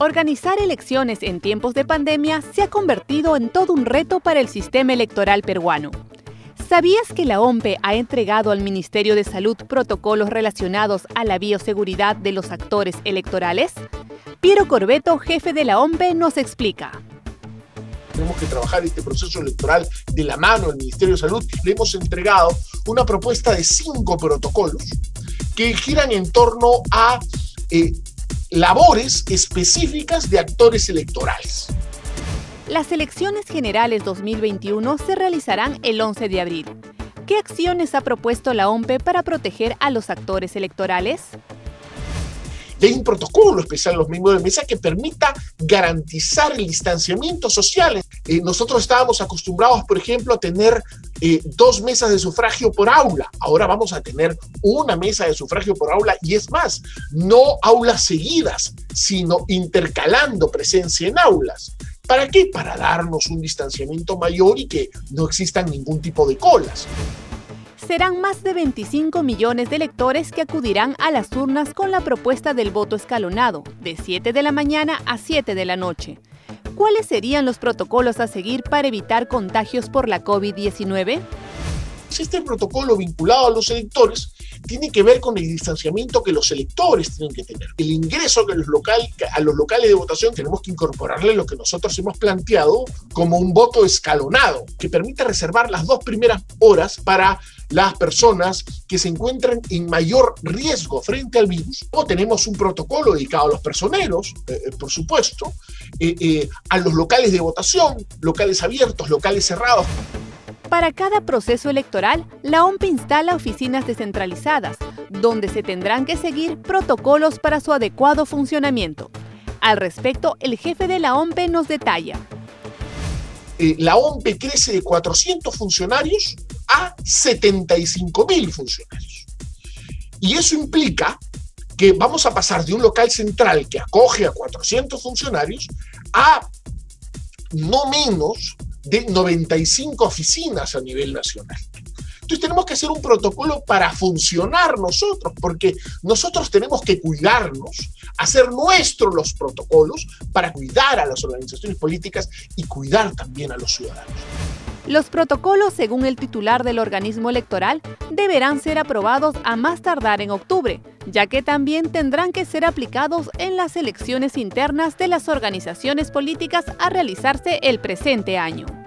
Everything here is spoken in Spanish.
Organizar elecciones en tiempos de pandemia se ha convertido en todo un reto para el sistema electoral peruano. ¿Sabías que la OMPE ha entregado al Ministerio de Salud protocolos relacionados a la bioseguridad de los actores electorales? Piero Corbeto, jefe de la OMPE, nos explica. Tenemos que trabajar este proceso electoral de la mano del Ministerio de Salud. Le hemos entregado una propuesta de cinco protocolos que giran en torno a eh, labores específicas de actores electorales. Las elecciones generales 2021 se realizarán el 11 de abril. ¿Qué acciones ha propuesto la OMPE para proteger a los actores electorales? Hay un protocolo especial los miembros de mesa que permita garantizar el distanciamiento social. Eh, nosotros estábamos acostumbrados, por ejemplo, a tener eh, dos mesas de sufragio por aula. Ahora vamos a tener una mesa de sufragio por aula y es más, no aulas seguidas, sino intercalando presencia en aulas. ¿Para qué? Para darnos un distanciamiento mayor y que no existan ningún tipo de colas serán más de 25 millones de electores que acudirán a las urnas con la propuesta del voto escalonado, de 7 de la mañana a 7 de la noche. ¿Cuáles serían los protocolos a seguir para evitar contagios por la COVID-19? Este protocolo vinculado a los electores tiene que ver con el distanciamiento que los electores tienen que tener. El ingreso a los locales de votación tenemos que incorporarle lo que nosotros hemos planteado como un voto escalonado, que permite reservar las dos primeras horas para las personas que se encuentran en mayor riesgo frente al virus. O tenemos un protocolo dedicado a los personeros, eh, eh, por supuesto, eh, a los locales de votación, locales abiertos, locales cerrados. Para cada proceso electoral, la OMP instala oficinas descentralizadas, donde se tendrán que seguir protocolos para su adecuado funcionamiento. Al respecto, el jefe de la OMPE nos detalla. Eh, la OMPE crece de 400 funcionarios a 75 mil funcionarios. Y eso implica que vamos a pasar de un local central que acoge a 400 funcionarios a no menos de 95 oficinas a nivel nacional. Entonces tenemos que hacer un protocolo para funcionar nosotros, porque nosotros tenemos que cuidarnos, hacer nuestros los protocolos para cuidar a las organizaciones políticas y cuidar también a los ciudadanos. Los protocolos, según el titular del organismo electoral, deberán ser aprobados a más tardar en octubre, ya que también tendrán que ser aplicados en las elecciones internas de las organizaciones políticas a realizarse el presente año.